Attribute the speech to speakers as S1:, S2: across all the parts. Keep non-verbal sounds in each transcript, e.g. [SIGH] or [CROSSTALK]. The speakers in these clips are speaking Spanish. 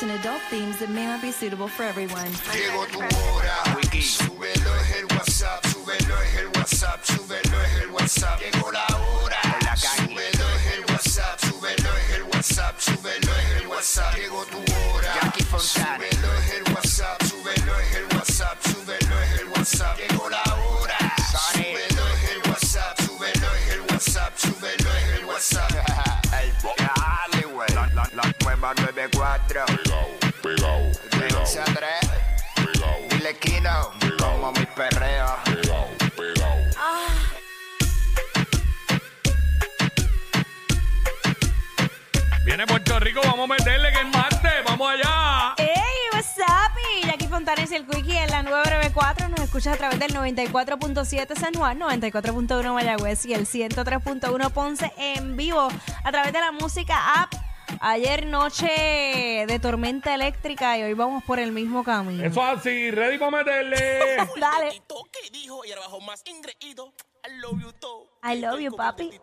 S1: Lyrics and adult themes that may not be suitable for everyone.
S2: Llegó tu hora, súbelo es el WhatsApp, súbelo es el WhatsApp, súbelo es el WhatsApp. Llegó la hora, súbelo es el WhatsApp, súbelo es el WhatsApp, súbelo es el WhatsApp. Llegó tu hora, súbelo es el WhatsApp, súbelo es el WhatsApp, súbelo es el WhatsApp. Llegó la hora, súbelo es el WhatsApp, súbelo es el WhatsApp, súbelo es el WhatsApp.
S3: Dale, güey. La, la, la nueva 94.
S4: Pegao, pegao,
S3: De 11 a 3.
S4: pegao,
S3: Dile Kino. Como mi perreo.
S4: pegao, pegao.
S5: Viene Puerto Rico, vamos a meterle que es martes, vamos allá.
S1: ¡Ey, what's up? Y Jackie Fontanes y el Quickie en la 994 nos escuchas a través del 94.7 San Juan, 94.1 Mayagüez y el 103.1 Ponce en vivo a través de la música app. Ayer noche de tormenta eléctrica y hoy vamos por el mismo camino.
S5: Eso así, ready para meterle. [LAUGHS]
S1: Dale.
S6: que dijo y abajo más ingreído. I love you todo.
S1: I love you, papi.
S7: I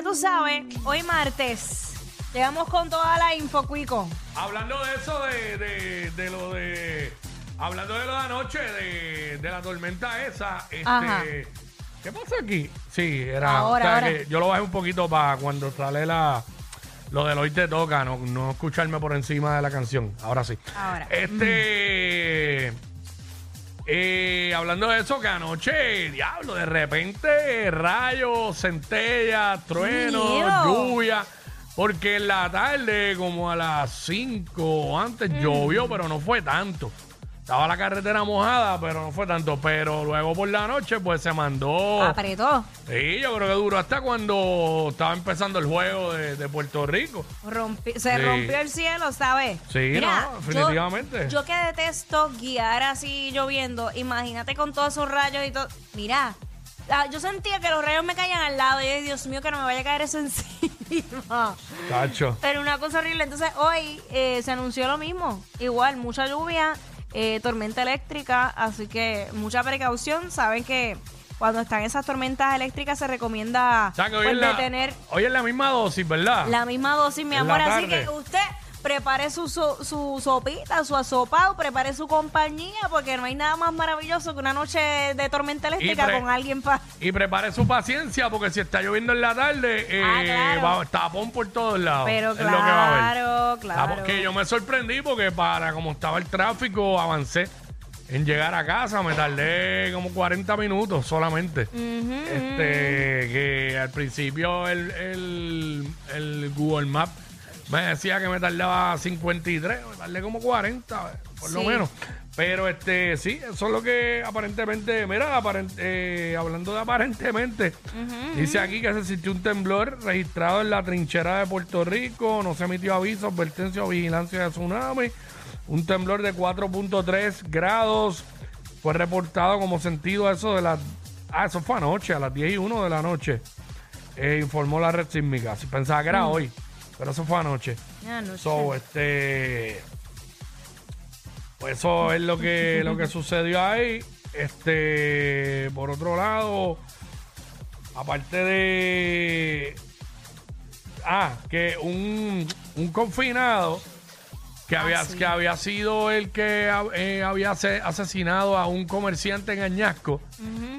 S1: ya tú sabes, hoy martes. Llegamos con toda la info, Cuico.
S5: Hablando de eso, de, de, de lo de. Hablando de lo de anoche, de, de la tormenta esa,
S1: Ajá.
S5: este. ¿Qué pasa aquí? Sí, era.
S1: Ahora,
S5: o sea,
S1: ahora.
S5: que yo lo bajé un poquito para cuando sale la. Lo del hoy te toca, no, no escucharme por encima de la canción. Ahora sí.
S1: Ahora.
S5: Este. Eh, hablando de eso, que anoche, diablo, de repente, rayos, centellas, truenos,
S1: Miedo.
S5: lluvia. Porque en la tarde, como a las 5 antes,
S1: Mm.
S5: llovió, pero no fue tanto. Estaba la carretera mojada, pero no fue tanto. Pero luego por la noche, pues se mandó.
S1: Apretó.
S5: Sí, yo creo que duró hasta cuando estaba empezando el juego de, de Puerto Rico.
S1: Rompi- se
S5: Sí.
S1: rompió el cielo, ¿sabes?
S5: Sí, no, definitivamente.
S1: Yo, que detesto guiar así lloviendo, imagínate con todos esos rayos y todo. Mira, ah, yo sentía que los rayos me caían al lado y yo, Dios mío, que no me vaya a caer eso [LAUGHS] encima.
S5: Cacho.
S1: Pero una cosa horrible. Entonces hoy eh, se anunció lo mismo. Igual, mucha lluvia, eh, tormenta eléctrica, así que mucha precaución. Saben que cuando están esas tormentas eléctricas se recomienda
S5: O sea, que hoy,
S1: pues,
S5: es la,
S1: detener
S5: hoy es la misma dosis, ¿verdad?
S1: la misma dosis, mi
S5: En
S1: amor. Así que usted prepare su, so- su sopita, su asopado, prepare su compañía, porque no hay nada más maravilloso que una noche de tormenta eléctrica con alguien para...
S5: Y prepare su paciencia porque si está lloviendo en la tarde, eh,
S1: Ah, claro.
S5: va- tapón por todos lados.
S1: Pero
S5: es lo que va a haber.
S1: claro, claro.
S5: Tapón que yo me sorprendí porque para como estaba el tráfico avancé en llegar a casa. Me tardé como 40 minutos solamente. Este, que al principio el, el, el Google Maps me decía que me tardaba 53, me tardé como 40, por lo
S1: Sí.
S5: menos. Pero este, sí, eso es lo que aparentemente, mira, aparent- eh, hablando de aparentemente, dice aquí que se sintió un temblor registrado en la trinchera de Puerto Rico, no se emitió aviso, advertencia o vigilancia de tsunami. Un temblor de 4.3 grados fue reportado como sentido a eso de las... Ah, eso fue anoche, a las 10 y 1 de la noche. eh, informó la red sísmica. Si pensaba que era hoy, pero eso fue anoche.
S1: No sé.
S5: So, este. Pues eso es lo que, [LAUGHS] lo que sucedió ahí. Este. Por otro lado, aparte de. Ah, que un, un confinado que había,
S1: sí.
S5: que había sido el que eh, había ase- asesinado a un comerciante en Añasco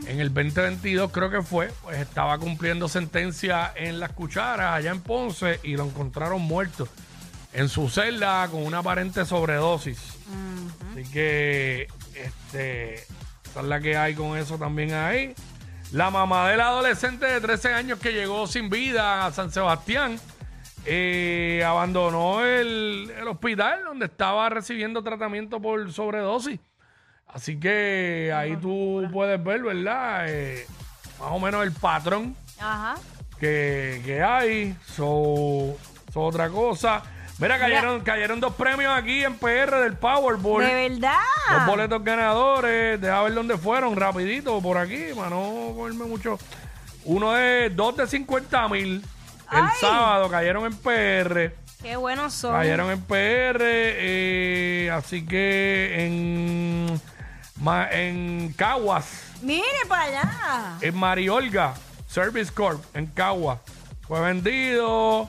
S5: en el 2022, creo que fue, pues estaba cumpliendo sentencia en las cucharas allá en Ponce y lo encontraron muerto en su celda con una aparente sobredosis. Así que, este, esa es la que hay con eso también ahí. La mamá del adolescente de 13 años que llegó sin vida a San Sebastián eh, abandonó el, el hospital donde estaba recibiendo tratamiento por sobredosis. Así que ahí tú puedes ver, ¿verdad? Eh, más o menos el patrón
S1: Ajá.
S5: que, que hay. So, so otra cosa. Mira, cayeron, cayeron dos premios aquí en PR del Powerball.
S1: De verdad.
S5: Los boletos ganadores, deja ver dónde fueron, rapidito, por aquí, para no comerme mucho. Uno de dos de 50 mil. El
S1: Ay.
S5: sábado cayeron en PR.
S1: Qué buenos son.
S5: Cayeron en PR. eh, así que en, ma- en Caguas,
S1: Mire para allá.
S5: en Mariolga, Service Corp, en Caguas. Fue vendido.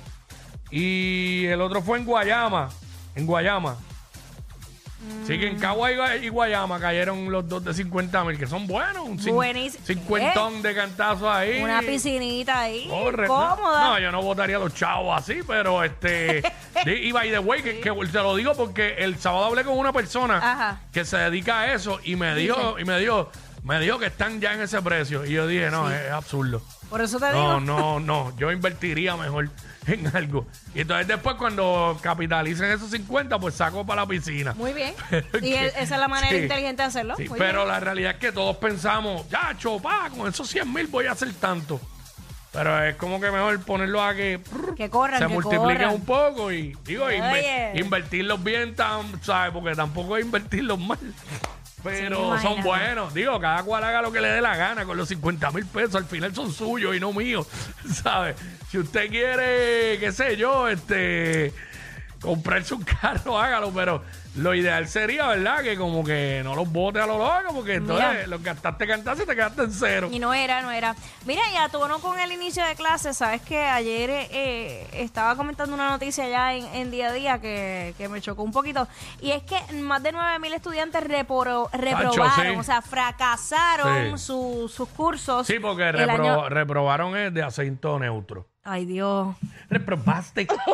S5: Y el otro fue en Guayama. En Guayama. Sí, que en Cagua y, Gua- y Guayama cayeron los dos de 50 mil, que son buenos. Un cin-
S1: Buenísimo.
S5: cincuentón de cantazos ahí.
S1: Una piscinita ahí. Cómoda.
S5: No, yo no votaría a los chavos así, pero este. [LAUGHS] y by the way, que, que te lo digo porque el sábado hablé con una persona
S1: Ajá.
S5: que se dedica a eso y me dijo, y me dijo, me dijo que están ya en ese precio. Y yo dije, no, es absurdo.
S1: Por eso te
S5: No,
S1: digo.
S5: no, no. Yo invertiría mejor [LAUGHS] en algo. Y entonces después cuando capitalicen esos 50, pues saco para la piscina.
S1: Muy bien. [LAUGHS] Y el- esa es la manera
S5: sí.
S1: inteligente de hacerlo.
S5: Sí,
S1: Muy
S5: pero
S1: bien.
S5: la realidad es que todos pensamos, ya, chopa, con esos 100 mil voy a hacer tanto. Pero es como que mejor ponerlo a que, prr,
S1: Que corran,
S5: se
S1: que
S5: multiplique
S1: corran.
S5: un poco y digo,
S1: Oye.
S5: invertirlos bien, tan, ¿sabes? Porque tampoco es invertirlos mal. Pero
S1: Sí,
S5: son buenos. Digo, cada cual haga lo que le dé la gana con los 50 mil pesos. Al final son suyos y no míos. [LAUGHS] ¿Sabes? Si usted quiere, qué sé yo, este comprarse un carro, hágalo, pero lo ideal sería, ¿verdad? Que como que no los bote a lo loco, porque entonces los gastaste cantarse y te quedaste en cero.
S1: Y no era, no era. Mira, ya tono con el inicio de clases, sabes que ayer eh, eh, estaba comentando una noticia ya en, en día a día que, que me chocó un poquito. Y es que más de 9.000 estudiantes repro- reprobaron,
S5: sí.
S1: o sea, fracasaron
S5: Sí.
S1: su- sus cursos.
S5: Sí, porque
S1: el
S5: repro-
S1: año-
S5: reprobaron es de acento neutro.
S1: Ay, Dios.
S5: Reprobaste. [LAUGHS]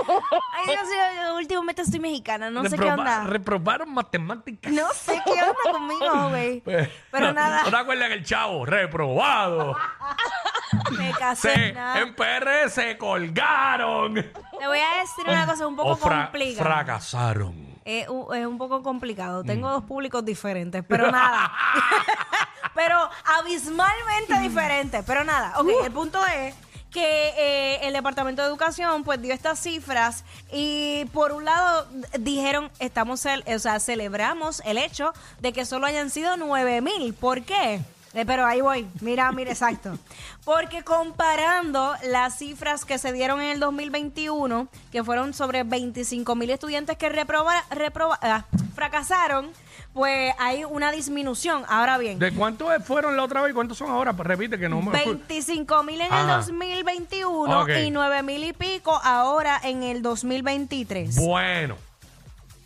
S1: Ay, Dios mío, últimamente estoy mexicana, no sé qué onda.
S5: Reprobaron matemáticas.
S1: No sé qué onda [LAUGHS] conmigo, güey. Pero nada.
S5: ¿No te acuerdas que el chavo? Reprobado. [LAUGHS]
S1: Me casé.
S5: Se-
S1: nada.
S5: en PR se colgaron.
S1: Te voy a decir una cosa un poco
S5: o fra-
S1: complicada.
S5: fracasaron.
S1: Es un, es un poco complicado.
S5: Mm.
S1: Tengo dos públicos diferentes, pero nada. [LAUGHS] pero abismalmente diferentes. Pero nada. Ok, el punto es que eh, el Departamento de Educación pues dio estas cifras y por un lado dijeron, estamos, o sea, celebramos el hecho de que solo hayan sido 9 mil. ¿Por qué? Eh, pero ahí voy, mira, mira, exacto. Porque comparando las cifras que se dieron en el 2021, que fueron sobre 25 mil estudiantes que reproba, reproba- ah, fracasaron, pues hay una disminución. Ahora bien,
S5: ¿De cuántos fueron la otra vez y cuántos son ahora? Pues repite que no me
S1: 25 mil en el
S5: Ajá.
S1: 2021
S5: Ok.
S1: y 9 mil y pico ahora en el 2023.
S5: Bueno,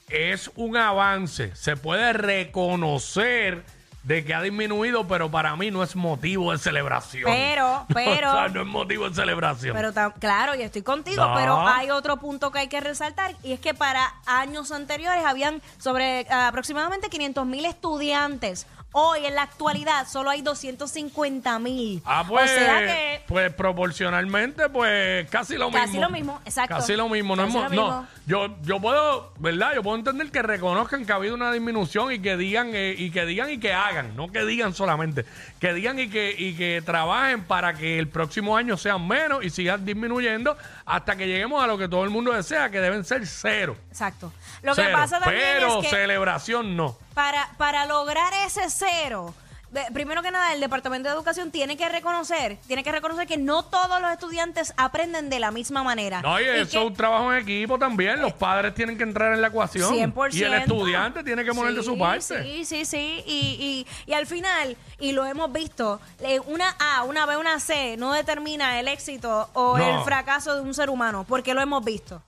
S5: es un avance. Se puede reconocer de que ha disminuido, pero para mí no es motivo de celebración.
S1: Pero, pero- [LAUGHS]
S5: o sea, no es motivo de celebración.
S1: Pero tam- claro, y estoy contigo,
S5: No.
S1: pero hay otro punto que hay que resaltar y es que para años anteriores habían sobre ah, aproximadamente 500 mil estudiantes. Hoy en la actualidad solo hay 250 mil.
S5: Ah, pues,
S1: o sea que
S5: pues proporcionalmente, pues casi lo
S1: Casi
S5: mismo.
S1: lo mismo, exacto.
S5: Casi lo mismo. No,
S1: Casi
S5: mo-
S1: lo
S5: no, yo, yo puedo, ¿verdad? Yo puedo entender que reconozcan que ha habido una disminución y que digan eh, y que digan y que hagan, no que digan solamente, que digan y que y que trabajen para que el próximo año sean menos y sigan disminuyendo hasta que lleguemos a lo que todo el mundo desea, que deben ser cero.
S1: exacto. Lo que pasa también
S5: Pero
S1: es que
S5: celebración no.
S1: para, para lograr ese cero, de- primero que nada, el Departamento de Educación tiene que reconocer, tiene que reconocer que no todos los estudiantes aprenden de la misma manera.
S5: No, y eso
S1: que-
S5: es un trabajo en equipo también. Los padres tienen que entrar en la ecuación.
S1: 100%.
S5: Y el estudiante tiene que poner de su parte.
S1: Sí, sí, sí. Y, y, y al final, y lo hemos visto, eh, una A, una B, una C no determina el éxito o
S5: No.
S1: el fracaso de un ser humano, porque lo hemos visto.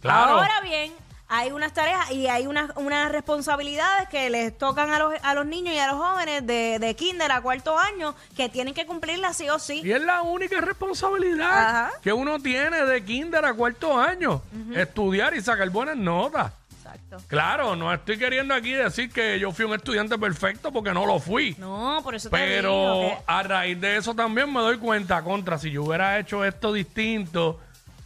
S5: Claro.
S1: Ahora bien, hay unas tareas y hay unas, unas responsabilidades que les tocan a los, a los niños y a los jóvenes de, de kinder a cuarto año que tienen que cumplirlas sí o sí.
S5: Y es la única responsabilidad
S1: Ajá.
S5: que uno tiene de kinder a cuarto año. Estudiar y sacar buenas notas.
S1: Exacto.
S5: Claro, no estoy queriendo aquí decir que yo fui un estudiante perfecto porque no lo fui.
S1: No, por eso te
S5: Pero
S1: digo que-
S5: a raíz de eso también me doy cuenta, contra, si yo hubiera hecho esto distinto,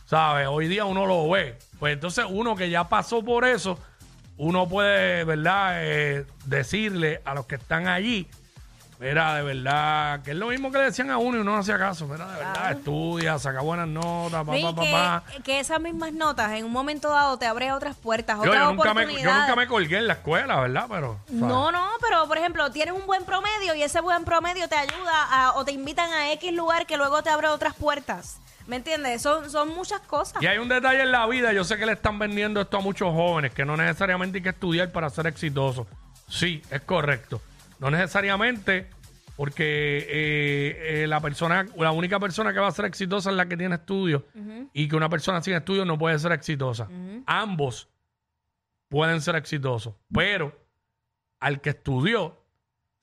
S5: ¿sabes? Hoy día uno lo ve. Pues entonces uno que ya pasó por eso, uno puede, ¿verdad? Eh, decirle a los que están allí, mira, de verdad, que es lo mismo que le decían a uno y uno no hacía caso, mira, de verdad, estudia, saca buenas notas,
S1: Sí,
S5: papá,
S1: que,
S5: papá.
S1: que esas mismas notas en un momento dado te abren otras puertas,
S5: Yo,
S1: otras
S5: yo nunca me, yo
S1: oportunidades.
S5: nunca me colgué en la escuela, ¿verdad? Pero, ¿sabes?
S1: No, no, pero por ejemplo, tienes un buen promedio y ese buen promedio te ayuda a- o te invitan a X lugar que luego te abre otras puertas. ¿Me entiendes? Son, son muchas cosas.
S5: Y hay un detalle en la vida, yo sé que le están vendiendo esto a muchos jóvenes, que no necesariamente hay que estudiar para ser exitoso. Sí, es correcto. No necesariamente porque eh, eh, la persona, la única persona que va a ser exitosa es la que tiene estudios y que una persona sin estudios no puede ser exitosa. Ambos pueden ser exitosos, pero al que estudió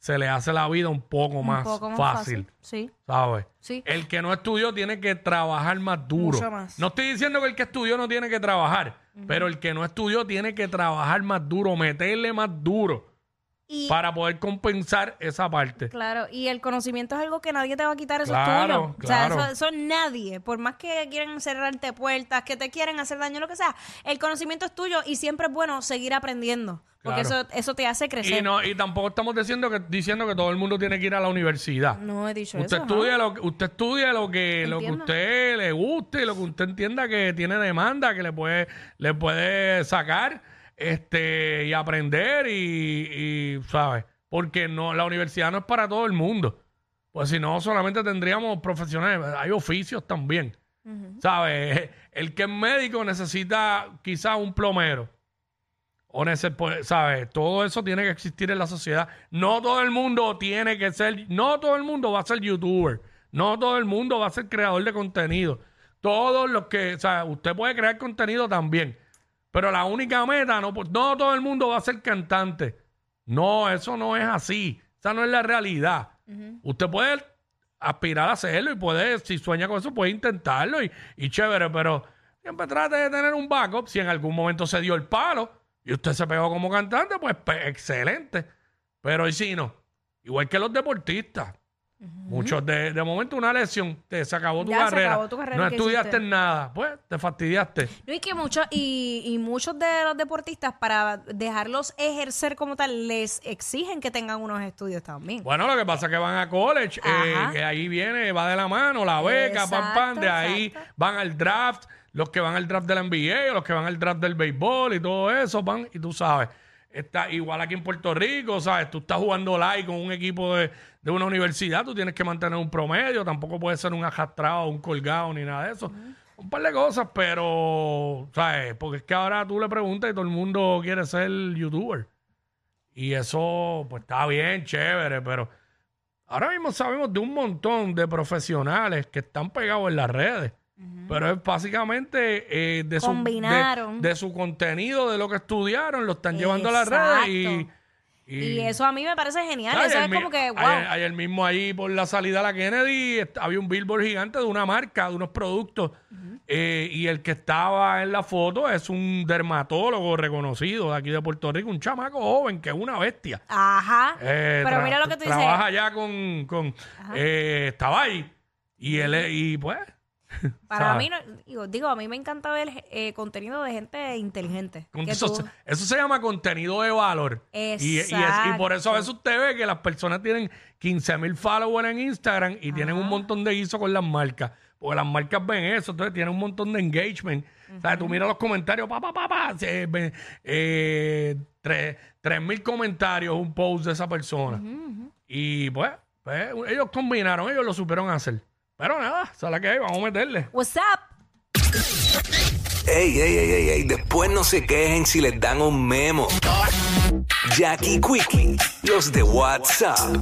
S5: se le hace la vida un poco,
S1: Un
S5: más,
S1: poco más
S5: fácil.
S1: Sí.
S5: ¿sabes?
S1: Sí.
S5: El que no estudió tiene que trabajar más duro.
S1: Mucho más.
S5: No estoy diciendo que el que estudió no tiene que trabajar, pero el que no estudió tiene que trabajar más duro, meterle más duro
S1: Y,
S5: para poder compensar esa parte.
S1: Claro, y el conocimiento es algo que nadie te va a quitar, eso
S5: Claro,
S1: es tuyo. O sea,
S5: claro.
S1: eso, eso nadie, por más que quieran cerrarte puertas, que te quieran hacer daño, lo que sea, el conocimiento es tuyo y siempre es bueno seguir aprendiendo, porque
S5: Claro.
S1: eso, eso te hace crecer.
S5: Y, no, y tampoco estamos diciendo que, diciendo que todo el mundo tiene que ir a la universidad.
S1: No he dicho
S5: Usted
S1: eso.
S5: estudia,
S1: ¿no?
S5: lo, que- usted estudia lo que lo que usted le guste y lo que usted entienda que tiene demanda, que le puede, le puede sacar este y aprender y, y, ¿sabes? Porque no, la universidad no es para todo el mundo. Pues si no, solamente tendríamos profesionales. Hay oficios también. ¿Sabes? [LAUGHS] El que es médico necesita quizás un plomero. O pues, ¿sabes? Todo eso tiene que existir en la sociedad. No todo el mundo tiene que ser, no todo el mundo va a ser youtuber. No todo el mundo va a ser creador de contenido. Todos los que, o sea, usted puede crear contenido también. Pero la única meta, no, pues, no todo el mundo va a ser cantante. No, eso no es así. Esa no es la realidad. Usted puede aspirar a hacerlo y puede, si sueña con eso, puede intentarlo y, y chévere, pero siempre trate de tener un backup. Si en algún momento se dio el palo y usted se pegó como cantante, pues excelente. Pero y si no, igual que los deportistas. Muchos de, de momento una lesión, te, se acabó tu
S1: Ya se
S5: carrera.
S1: acabó tu carrera,
S5: no
S1: ¿qué
S5: estudiaste
S1: hiciste?
S5: nada, pues te fastidiaste.
S1: No, y que muchos, y, y muchos de los deportistas, para dejarlos ejercer como tal, les exigen que tengan unos estudios también.
S5: Bueno, lo que pasa es que van a college, eh, que ahí viene, va de la mano, la beca, pam, pam, de
S1: Exacto,
S5: ahí
S1: exacto.
S5: van al draft, los que van al draft de la NBA, los que van al draft del béisbol y todo eso, van, y tú sabes, está igual aquí en Puerto Rico, ¿sabes? Tú estás jugando live con un equipo de, de una universidad, tú tienes que mantener un promedio, tampoco puedes ser un arrastrado, un colgado, ni nada de eso. Un par de cosas, pero, ¿sabes? Porque es que ahora tú le preguntas y todo el mundo quiere ser youtuber. Y eso, pues está bien, chévere, pero ahora mismo sabemos de un montón de profesionales que están pegados en las redes. Pero es básicamente eh, de, su, de, su contenido, de lo que estudiaron, lo están llevando a las redes y,
S1: eso a mí me parece genial. Eso es como que, wow.
S5: Ayer, ayer mismo ahí por la salida a la Kennedy había un billboard gigante de una marca, de unos productos. eh, y el que estaba en la foto es un dermatólogo reconocido de aquí de Puerto Rico, un chamaco joven que es una bestia.
S1: Ajá.
S5: Eh,
S1: Pero mira lo que tú dices.
S5: Trabaja ya con. con eh, estaba ahí. Y él, y pues. [LAUGHS]
S1: Para
S5: ¿sabes?
S1: mí, no, digo, digo, a mí me encanta ver eh, contenido de gente inteligente.
S5: Con-
S1: que
S5: Eso,
S1: tú-
S5: se- eso se llama contenido de valor. Y, y es- y por eso a veces usted ve que las personas tienen 15 mil followers en Instagram y tienen un montón de guiso con las marcas. Porque las marcas ven eso, entonces tienen un montón de engagement. O sea, tú miras los comentarios, pa, pa, pa, pa, eh, ve- eh, tres, tres mil comentarios, un post de esa persona. Y pues, pues, ellos combinaron, ellos lo supieron hacer. Pero nada, ¿sabes qué? Vamos a meterle.
S1: What's up?
S8: Ey, ey, ey, ey, ey, después no se quejen si les dan un memo. Jackie Quickie, los de WhatsApp.